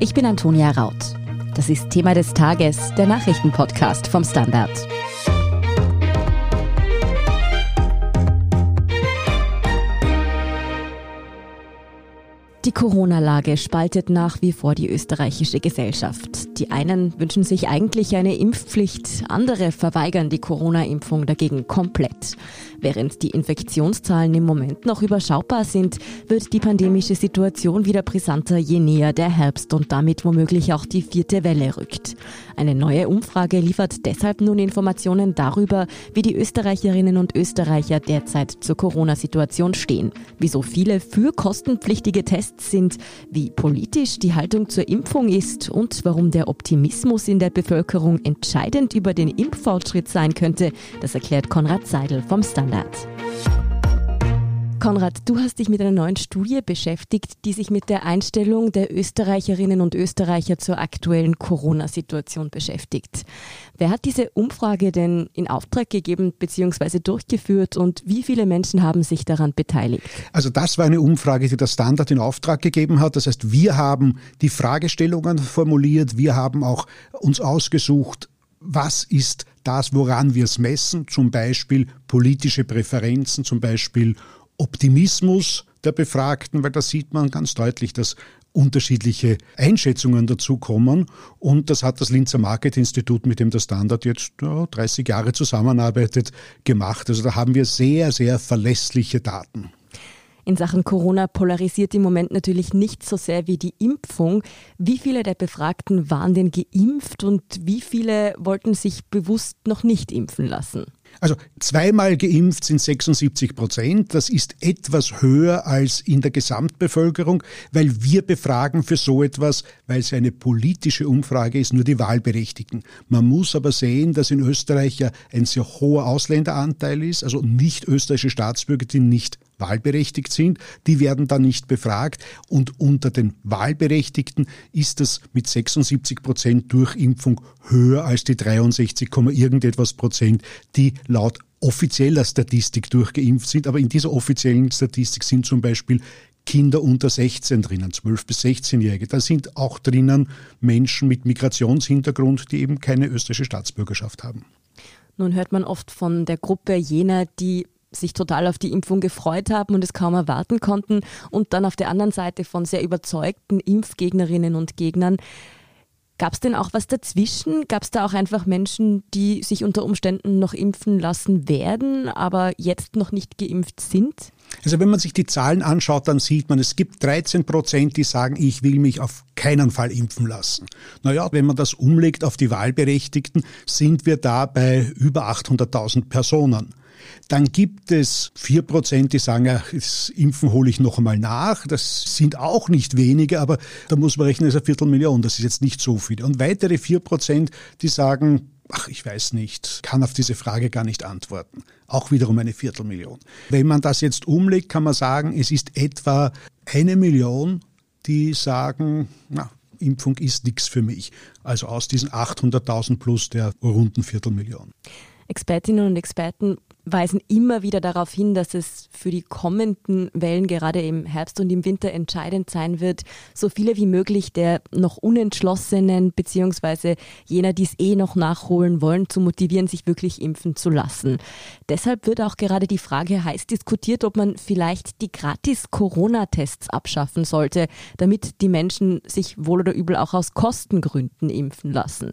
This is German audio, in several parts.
Ich bin Antonia Raut. Das ist Thema des Tages, der Nachrichtenpodcast vom Standard. Die Corona-Lage spaltet nach wie vor die österreichische Gesellschaft. Die einen wünschen sich eigentlich eine Impfpflicht, andere verweigern die Corona-Impfung dagegen komplett. Während die Infektionszahlen im Moment noch überschaubar sind, wird die pandemische Situation wieder brisanter, je näher der Herbst und damit womöglich auch die vierte Welle rückt. Eine neue Umfrage liefert deshalb nun Informationen darüber, wie die Österreicherinnen und Österreicher derzeit zur Corona-Situation stehen, wieso viele für kostenpflichtige Tests sind, wie politisch die Haltung zur Impfung ist und warum der Optimismus in der Bevölkerung entscheidend über den Impffortschritt sein könnte, das erklärt Konrad Seidel vom Standard. Konrad, du hast dich mit einer neuen Studie beschäftigt, die sich mit der Einstellung der Österreicherinnen und Österreicher zur aktuellen Corona-Situation beschäftigt. Wer hat diese Umfrage denn in Auftrag gegeben bzw. durchgeführt und wie viele Menschen haben sich daran beteiligt? Also das war eine Umfrage, die der Standard in Auftrag gegeben hat. Das heißt, wir haben die Fragestellungen formuliert, wir haben auch uns ausgesucht, was ist das, woran wir es messen, zum Beispiel politische Präferenzen, zum Beispiel Optimismus der Befragten, weil da sieht man ganz deutlich, dass unterschiedliche Einschätzungen dazu kommen. Und das hat das Linzer Market-Institut, mit dem der Standard jetzt ja, 30 Jahre zusammenarbeitet, gemacht. Also da haben wir sehr, sehr verlässliche Daten. In Sachen Corona polarisiert im Moment natürlich nicht so sehr wie die Impfung. Wie viele der Befragten waren denn geimpft und wie viele wollten sich bewusst noch nicht impfen lassen? Also zweimal geimpft sind 76 Prozent. Das ist etwas höher als in der Gesamtbevölkerung, weil wir befragen für so etwas, weil es eine politische Umfrage ist, nur die Wahlberechtigten. Man muss aber sehen, dass in Österreich ja ein sehr hoher Ausländeranteil ist, also nicht österreichische Staatsbürger, die nicht wahlberechtigt sind, die werden dann nicht befragt. Und unter den Wahlberechtigten ist das mit 76 Prozent Durchimpfung höher als die 63, irgendetwas Prozent, die laut offizieller Statistik durchgeimpft sind. Aber in dieser offiziellen Statistik sind zum Beispiel Kinder unter 16 drinnen, 12 bis 16-Jährige. Da sind auch drinnen Menschen mit Migrationshintergrund, die eben keine österreichische Staatsbürgerschaft haben. Nun hört man oft von der Gruppe jener, die sich total auf die Impfung gefreut haben und es kaum erwarten konnten und dann auf der anderen Seite von sehr überzeugten Impfgegnerinnen und Gegnern. Gab es denn auch was dazwischen? Gab es da auch einfach Menschen, die sich unter Umständen noch impfen lassen werden, aber jetzt noch nicht geimpft sind? Also wenn man sich die Zahlen anschaut, dann sieht man, es gibt 13 Prozent, die sagen, ich will mich auf keinen Fall impfen lassen. Naja, wenn man das umlegt auf die Wahlberechtigten, sind wir da bei über 800.000 Personen. Dann gibt es vier Prozent, die sagen, ja, das Impfen hole ich noch einmal nach. Das sind auch nicht wenige, aber da muss man rechnen, das ist eine Viertelmillion. Das ist jetzt nicht so viel. Und weitere vier Prozent, die sagen, ach, ich weiß nicht, kann auf diese Frage gar nicht antworten. Auch wiederum eine Viertelmillion. Wenn man das jetzt umlegt, kann man sagen, es ist etwa eine Million, die sagen, na, Impfung ist nichts für mich. Also aus diesen 800.000 plus der runden Viertelmillion. Expertinnen und Experten weisen immer wieder darauf hin, dass es für die kommenden Wellen gerade im Herbst und im Winter entscheidend sein wird, so viele wie möglich der noch Unentschlossenen beziehungsweise jener, die es eh noch nachholen wollen, zu motivieren, sich wirklich impfen zu lassen. Deshalb wird auch gerade die Frage heiß diskutiert, ob man vielleicht die gratis Corona-Tests abschaffen sollte, damit die Menschen sich wohl oder übel auch aus Kostengründen impfen lassen.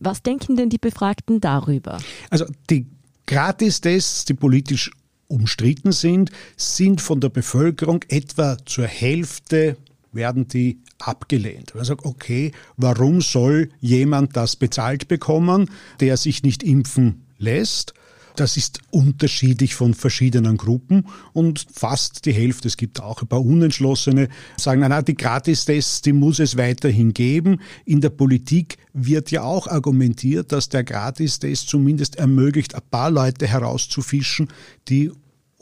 Was denken denn die Befragten darüber? Also die Gratistests, die politisch umstritten sind, sind von der Bevölkerung etwa zur Hälfte werden die abgelehnt. Man sagt, okay, warum soll jemand das bezahlt bekommen, der sich nicht impfen lässt? Das ist unterschiedlich von verschiedenen Gruppen und fast die Hälfte, es gibt auch ein paar Unentschlossene, sagen, na, na, die Gratistests, die muss es weiterhin geben. In der Politik wird ja auch argumentiert, dass der Gratistest zumindest ermöglicht, ein paar Leute herauszufischen, die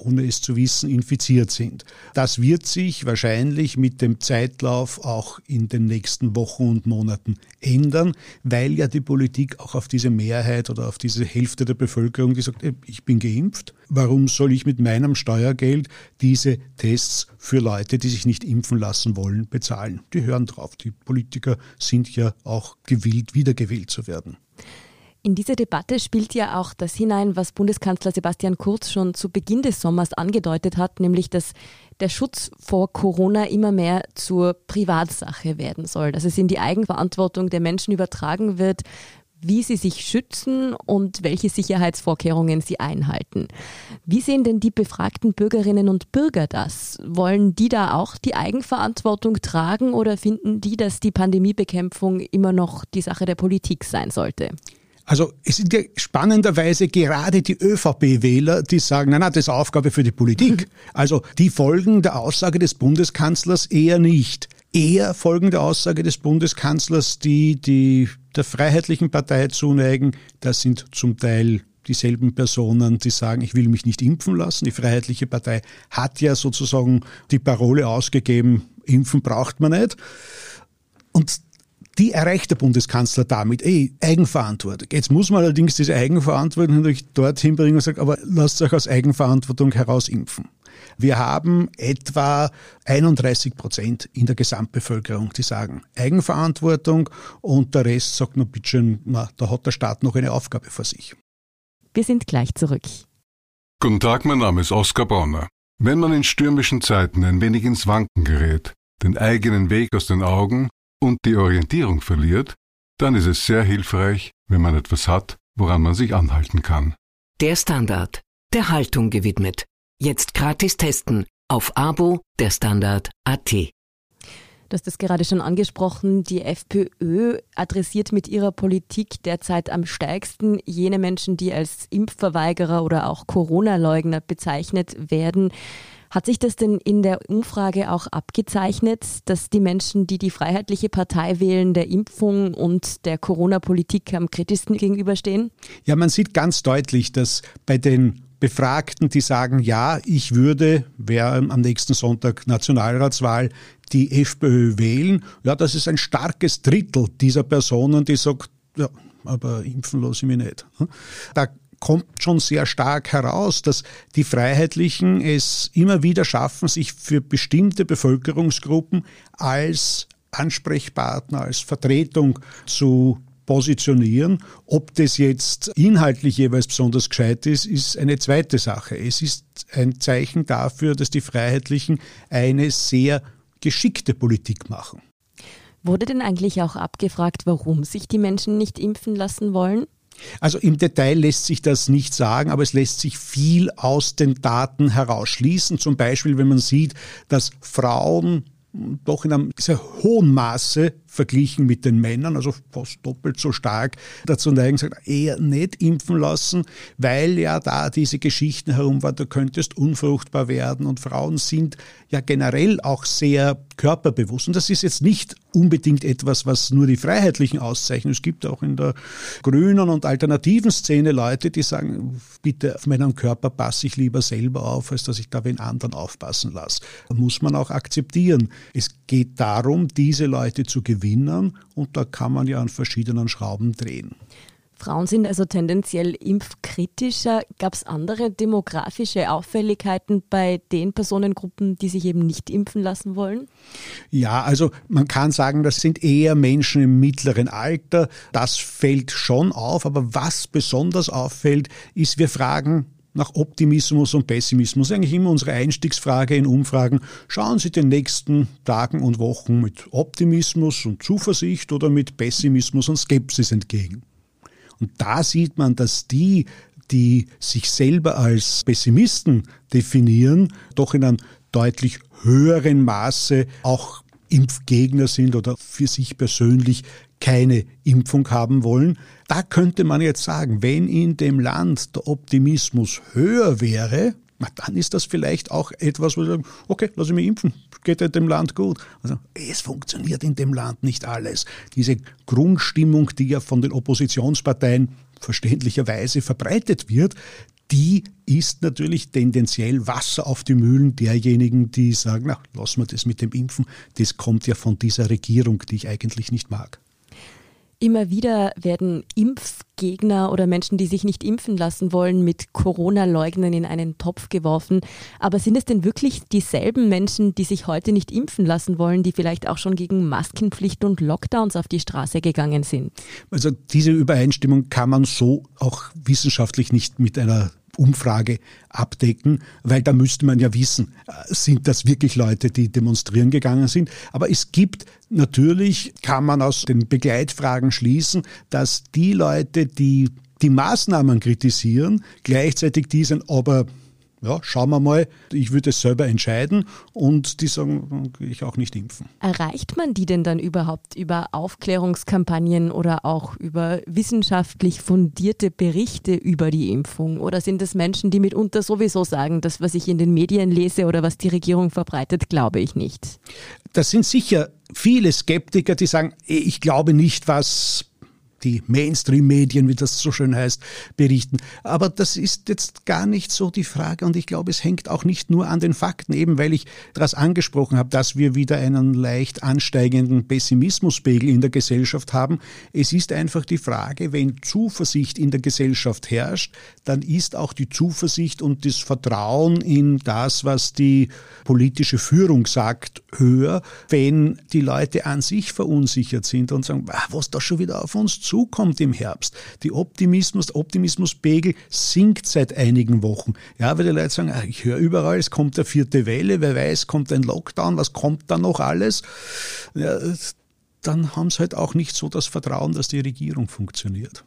ohne es zu wissen, infiziert sind. Das wird sich wahrscheinlich mit dem Zeitlauf auch in den nächsten Wochen und Monaten ändern, weil ja die Politik auch auf diese Mehrheit oder auf diese Hälfte der Bevölkerung, die sagt, ich bin geimpft, warum soll ich mit meinem Steuergeld diese Tests für Leute, die sich nicht impfen lassen wollen, bezahlen? Die hören drauf. Die Politiker sind ja auch gewillt, wiedergewählt zu werden. In diese Debatte spielt ja auch das hinein, was Bundeskanzler Sebastian Kurz schon zu Beginn des Sommers angedeutet hat, nämlich dass der Schutz vor Corona immer mehr zur Privatsache werden soll, dass es in die Eigenverantwortung der Menschen übertragen wird, wie sie sich schützen und welche Sicherheitsvorkehrungen sie einhalten. Wie sehen denn die befragten Bürgerinnen und Bürger das? Wollen die da auch die Eigenverantwortung tragen oder finden die, dass die Pandemiebekämpfung immer noch die Sache der Politik sein sollte? Also es sind ja spannenderweise gerade die ÖVP-Wähler, die sagen, nein, nein, das ist Aufgabe für die Politik. Also die folgen der Aussage des Bundeskanzlers eher nicht. Eher folgen der Aussage des Bundeskanzlers, die, die der Freiheitlichen Partei zuneigen. Das sind zum Teil dieselben Personen, die sagen, ich will mich nicht impfen lassen. Die Freiheitliche Partei hat ja sozusagen die Parole ausgegeben, impfen braucht man nicht. Und die erreicht der Bundeskanzler damit, ey, Eigenverantwortung. Jetzt muss man allerdings diese Eigenverantwortung natürlich dorthin bringen und sagen, aber lasst euch aus Eigenverantwortung heraus impfen. Wir haben etwa 31 Prozent in der Gesamtbevölkerung, die sagen Eigenverantwortung und der Rest sagt noch bitte, na, da hat der Staat noch eine Aufgabe vor sich. Wir sind gleich zurück. Guten Tag, mein Name ist Oskar Bonner. Wenn man in stürmischen Zeiten ein wenig ins Wanken gerät, den eigenen Weg aus den Augen und die Orientierung verliert, dann ist es sehr hilfreich, wenn man etwas hat, woran man sich anhalten kann. Der Standard, der Haltung gewidmet. Jetzt gratis testen auf Abo der Standard AT. Du hast es gerade schon angesprochen, die FPÖ adressiert mit ihrer Politik derzeit am stärksten jene Menschen, die als Impfverweigerer oder auch Corona-Leugner bezeichnet werden. Hat sich das denn in der Umfrage auch abgezeichnet, dass die Menschen, die die Freiheitliche Partei wählen, der Impfung und der Corona-Politik am kritischsten gegenüberstehen? Ja, man sieht ganz deutlich, dass bei den Befragten, die sagen, ja, ich würde, wäre am nächsten Sonntag Nationalratswahl, die FPÖ wählen. Ja, das ist ein starkes Drittel dieser Personen, die sagt, ja, aber impfen lasse ich mich nicht. Da kommt schon sehr stark heraus, dass die Freiheitlichen es immer wieder schaffen, sich für bestimmte Bevölkerungsgruppen als Ansprechpartner, als Vertretung zu positionieren. Ob das jetzt inhaltlich jeweils besonders gescheit ist, ist eine zweite Sache. Es ist ein Zeichen dafür, dass die Freiheitlichen eine sehr geschickte Politik machen. Wurde denn eigentlich auch abgefragt, warum sich die Menschen nicht impfen lassen wollen? Also im Detail lässt sich das nicht sagen, aber es lässt sich viel aus den Daten herausschließen. Zum Beispiel, wenn man sieht, dass Frauen doch in einem sehr hohen Maße verglichen mit den Männern, also fast doppelt so stark, dazu neigen, sagt, eher nicht impfen lassen, weil ja da diese Geschichten herum waren, du könntest unfruchtbar werden und Frauen sind ja generell auch sehr körperbewusst. Und das ist jetzt nicht unbedingt etwas, was nur die Freiheitlichen auszeichnen. Es gibt auch in der grünen und alternativen Szene Leute, die sagen, bitte auf meinen Körper passe ich lieber selber auf, als dass ich da wen anderen aufpassen lasse. Muss man auch akzeptieren. Es geht darum, diese Leute zu gewinnen gewinnen und da kann man ja an verschiedenen Schrauben drehen. Frauen sind also tendenziell impfkritischer. Gab es andere demografische Auffälligkeiten bei den Personengruppen, die sich eben nicht impfen lassen wollen? Ja, also man kann sagen, das sind eher Menschen im mittleren Alter. Das fällt schon auf. Aber was besonders auffällt, ist, wir fragen nach Optimismus und Pessimismus. Eigentlich immer unsere Einstiegsfrage in Umfragen. Schauen Sie den nächsten Tagen und Wochen mit Optimismus und Zuversicht oder mit Pessimismus und Skepsis entgegen. Und da sieht man, dass die, die sich selber als Pessimisten definieren, doch in einem deutlich höheren Maße auch Impfgegner sind oder für sich persönlich keine Impfung haben wollen. Da könnte man jetzt sagen, wenn in dem Land der Optimismus höher wäre, dann ist das vielleicht auch etwas, wo wir sagen, okay, lass ich mich impfen, geht ja dem Land gut. Also, es funktioniert in dem Land nicht alles. Diese Grundstimmung, die ja von den Oppositionsparteien verständlicherweise verbreitet wird, die ist natürlich tendenziell Wasser auf die Mühlen derjenigen, die sagen, na, lassen wir das mit dem Impfen, das kommt ja von dieser Regierung, die ich eigentlich nicht mag. Immer wieder werden Impfgegner oder Menschen, die sich nicht impfen lassen wollen, mit Corona-Leugnern in einen Topf geworfen. Aber sind es denn wirklich dieselben Menschen, die sich heute nicht impfen lassen wollen, die vielleicht auch schon gegen Maskenpflicht und Lockdowns auf die Straße gegangen sind? Also diese Übereinstimmung kann man so auch wissenschaftlich nicht mit einer Umfrage abdecken, weil da müsste man ja wissen, äh, sind das wirklich Leute, die demonstrieren gegangen sind. Aber es gibt natürlich, kann man aus den Begleitfragen schließen, dass die Leute, die die Maßnahmen kritisieren, gleichzeitig die sind aber ja, schauen wir mal, ich würde es selber entscheiden und die sagen, ich auch nicht impfen. Erreicht man die denn dann überhaupt über Aufklärungskampagnen oder auch über wissenschaftlich fundierte Berichte über die Impfung? Oder sind es Menschen, die mitunter sowieso sagen, das, was ich in den Medien lese oder was die Regierung verbreitet, glaube ich nicht? Das sind sicher viele Skeptiker, die sagen, ich glaube nicht, was die Mainstream-Medien, wie das so schön heißt, berichten. Aber das ist jetzt gar nicht so die Frage und ich glaube, es hängt auch nicht nur an den Fakten, eben weil ich das angesprochen habe, dass wir wieder einen leicht ansteigenden Pessimismuspegel in der Gesellschaft haben. Es ist einfach die Frage, wenn Zuversicht in der Gesellschaft herrscht, dann ist auch die Zuversicht und das Vertrauen in das, was die politische Führung sagt, höher. Wenn die Leute an sich verunsichert sind und sagen, was da schon wieder auf uns zu zukommt im Herbst. Die Optimismus, Optimismuspegel sinkt seit einigen Wochen. Ja, weil die Leute sagen, ah, ich höre überall, es kommt eine vierte Welle, wer weiß, kommt ein Lockdown, was kommt da noch alles? Ja, dann haben sie halt auch nicht so das Vertrauen, dass die Regierung funktioniert.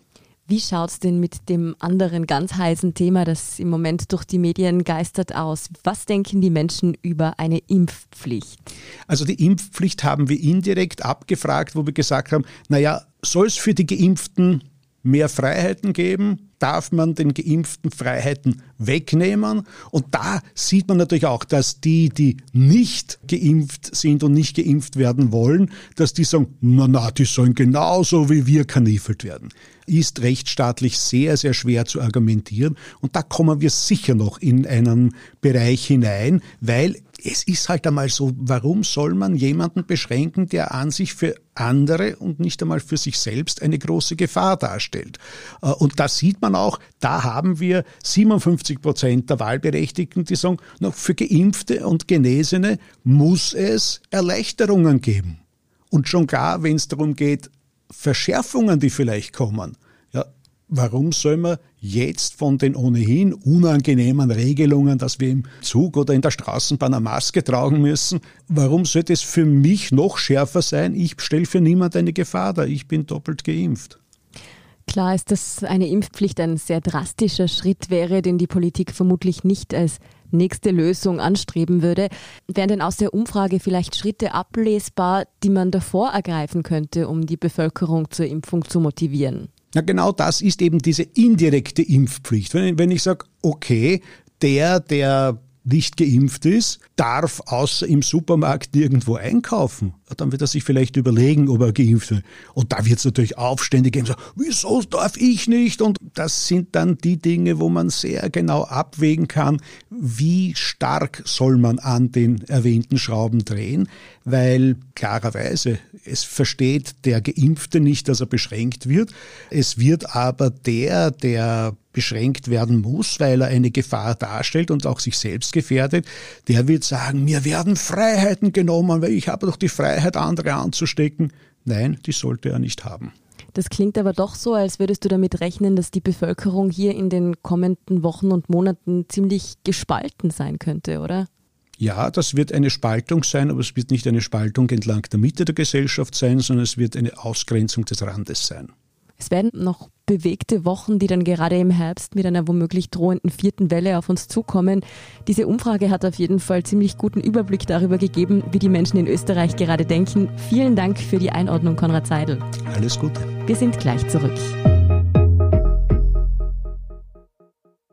Wie schaut es denn mit dem anderen ganz heißen Thema, das im Moment durch die Medien geistert, aus? Was denken die Menschen über eine Impfpflicht? Also die Impfpflicht haben wir indirekt abgefragt, wo wir gesagt haben, naja, soll es für die Geimpften mehr Freiheiten geben? Darf man den Geimpften Freiheiten wegnehmen? Und da sieht man natürlich auch, dass die, die nicht geimpft sind und nicht geimpft werden wollen, dass die sagen, na na, die sollen genauso wie wir kanifelt werden. Ist rechtsstaatlich sehr, sehr schwer zu argumentieren. Und da kommen wir sicher noch in einen Bereich hinein, weil es ist halt einmal so, warum soll man jemanden beschränken, der an sich für andere und nicht einmal für sich selbst eine große Gefahr darstellt? Äh, und da sieht man auch, da haben wir 57 Prozent der Wahlberechtigten, die sagen, noch für Geimpfte und Genesene muss es Erleichterungen geben. Und schon gar, wenn es darum geht, Verschärfungen, die vielleicht kommen, Warum soll man jetzt von den ohnehin unangenehmen Regelungen, dass wir im Zug oder in der Straßenbahn eine Maske tragen müssen, warum soll das für mich noch schärfer sein? Ich stelle für niemand eine Gefahr dar. Ich bin doppelt geimpft. Klar ist, dass eine Impfpflicht ein sehr drastischer Schritt wäre, den die Politik vermutlich nicht als nächste Lösung anstreben würde. Wären denn aus der Umfrage vielleicht Schritte ablesbar, die man davor ergreifen könnte, um die Bevölkerung zur Impfung zu motivieren? Ja, genau das ist eben diese indirekte Impfpflicht. Wenn, wenn ich sage, okay, der, der nicht geimpft ist, darf außer im Supermarkt nirgendwo einkaufen. Dann wird er sich vielleicht überlegen, ob er geimpft wird. Und da wird es natürlich Aufstände geben, so, wieso darf ich nicht? Und das sind dann die Dinge, wo man sehr genau abwägen kann, wie stark soll man an den erwähnten Schrauben drehen, weil klarerweise es versteht der Geimpfte nicht, dass er beschränkt wird. Es wird aber der, der beschränkt werden muss, weil er eine Gefahr darstellt und auch sich selbst gefährdet, der wird sagen, mir werden Freiheiten genommen, weil ich habe doch die Freiheit, andere anzustecken. Nein, die sollte er nicht haben. Das klingt aber doch so, als würdest du damit rechnen, dass die Bevölkerung hier in den kommenden Wochen und Monaten ziemlich gespalten sein könnte, oder? Ja, das wird eine Spaltung sein, aber es wird nicht eine Spaltung entlang der Mitte der Gesellschaft sein, sondern es wird eine Ausgrenzung des Randes sein. Es werden noch bewegte Wochen, die dann gerade im Herbst mit einer womöglich drohenden vierten Welle auf uns zukommen. Diese Umfrage hat auf jeden Fall ziemlich guten Überblick darüber gegeben, wie die Menschen in Österreich gerade denken. Vielen Dank für die Einordnung, Konrad Seidel. Alles Gute. Wir sind gleich zurück.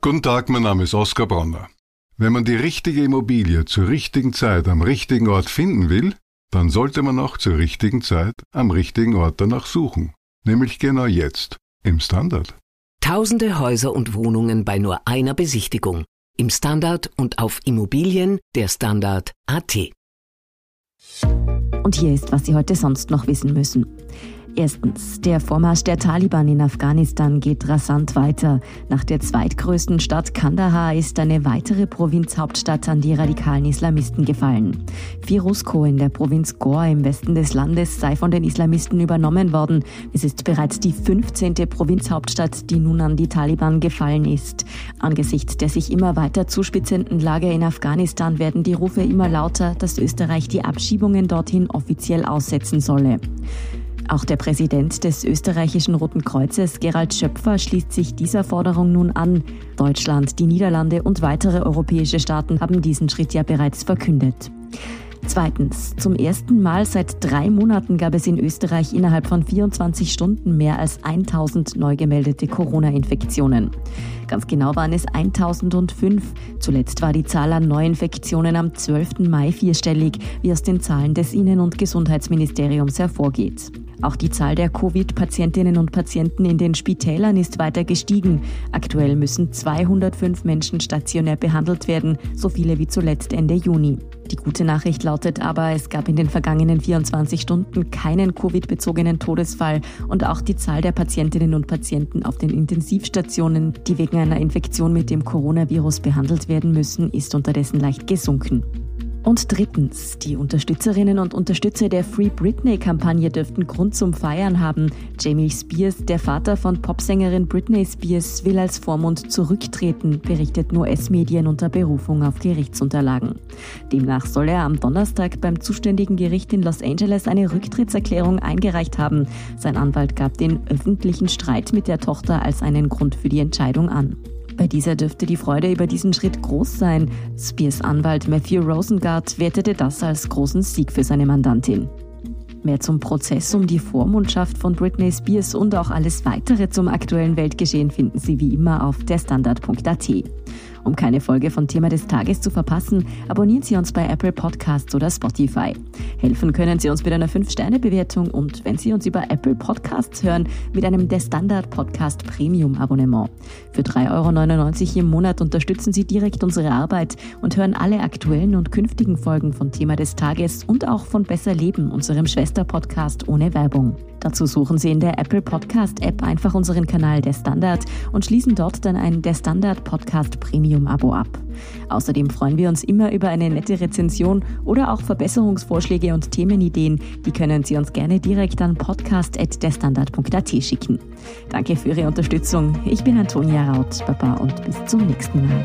Guten Tag, mein Name ist Oskar Bronner. Wenn man die richtige Immobilie zur richtigen Zeit am richtigen Ort finden will, dann sollte man auch zur richtigen Zeit am richtigen Ort danach suchen. Nämlich genau jetzt im Standard. Tausende Häuser und Wohnungen bei nur einer Besichtigung. Im Standard und auf Immobilien der Standard AT. Und hier ist, was Sie heute sonst noch wissen müssen. Erstens, der Vormarsch der Taliban in Afghanistan geht rasant weiter. Nach der zweitgrößten Stadt Kandahar ist eine weitere Provinzhauptstadt an die radikalen Islamisten gefallen. Firusko in der Provinz Ghor im Westen des Landes sei von den Islamisten übernommen worden. Es ist bereits die 15. Provinzhauptstadt, die nun an die Taliban gefallen ist. Angesichts der sich immer weiter zuspitzenden Lage in Afghanistan werden die Rufe immer lauter, dass Österreich die Abschiebungen dorthin offiziell aussetzen solle. Auch der Präsident des österreichischen Roten Kreuzes, Gerald Schöpfer, schließt sich dieser Forderung nun an. Deutschland, die Niederlande und weitere europäische Staaten haben diesen Schritt ja bereits verkündet. Zweitens. Zum ersten Mal seit drei Monaten gab es in Österreich innerhalb von 24 Stunden mehr als 1000 neu gemeldete Corona-Infektionen. Ganz genau waren es 1005. Zuletzt war die Zahl an Neuinfektionen am 12. Mai vierstellig, wie aus den Zahlen des Innen- und Gesundheitsministeriums hervorgeht. Auch die Zahl der Covid-Patientinnen und Patienten in den Spitälern ist weiter gestiegen. Aktuell müssen 205 Menschen stationär behandelt werden, so viele wie zuletzt Ende Juni. Die gute Nachricht lautet aber, es gab in den vergangenen 24 Stunden keinen Covid-bezogenen Todesfall und auch die Zahl der Patientinnen und Patienten auf den Intensivstationen, die wegen einer Infektion mit dem Coronavirus behandelt werden müssen, ist unterdessen leicht gesunken. Und drittens, die Unterstützerinnen und Unterstützer der Free Britney-Kampagne dürften Grund zum Feiern haben. Jamie Spears, der Vater von Popsängerin Britney Spears, will als Vormund zurücktreten, berichtet nur US-Medien unter Berufung auf Gerichtsunterlagen. Demnach soll er am Donnerstag beim zuständigen Gericht in Los Angeles eine Rücktrittserklärung eingereicht haben. Sein Anwalt gab den öffentlichen Streit mit der Tochter als einen Grund für die Entscheidung an. Bei dieser dürfte die Freude über diesen Schritt groß sein. Spears Anwalt Matthew Rosengart wertete das als großen Sieg für seine Mandantin. Mehr zum Prozess um die Vormundschaft von Britney Spears und auch alles weitere zum aktuellen Weltgeschehen finden Sie wie immer auf derstandard.at. Um keine Folge von Thema des Tages zu verpassen, abonnieren Sie uns bei Apple Podcasts oder Spotify. Helfen können Sie uns mit einer 5-Sterne-Bewertung und wenn Sie uns über Apple Podcasts hören, mit einem Der Standard Podcast Premium Abonnement. Für 3,99 Euro im Monat unterstützen Sie direkt unsere Arbeit und hören alle aktuellen und künftigen Folgen von Thema des Tages und auch von Besser Leben, unserem Schwester-Podcast ohne Werbung. Dazu suchen Sie in der Apple Podcast App einfach unseren Kanal Der Standard und schließen dort dann ein Der Standard Podcast Premium Abo ab. Außerdem freuen wir uns immer über eine nette Rezension oder auch Verbesserungsvorschläge und Themenideen. Die können Sie uns gerne direkt an podcast.derstandard.at schicken. Danke für Ihre Unterstützung. Ich bin Antonia Raut. Baba und bis zum nächsten Mal.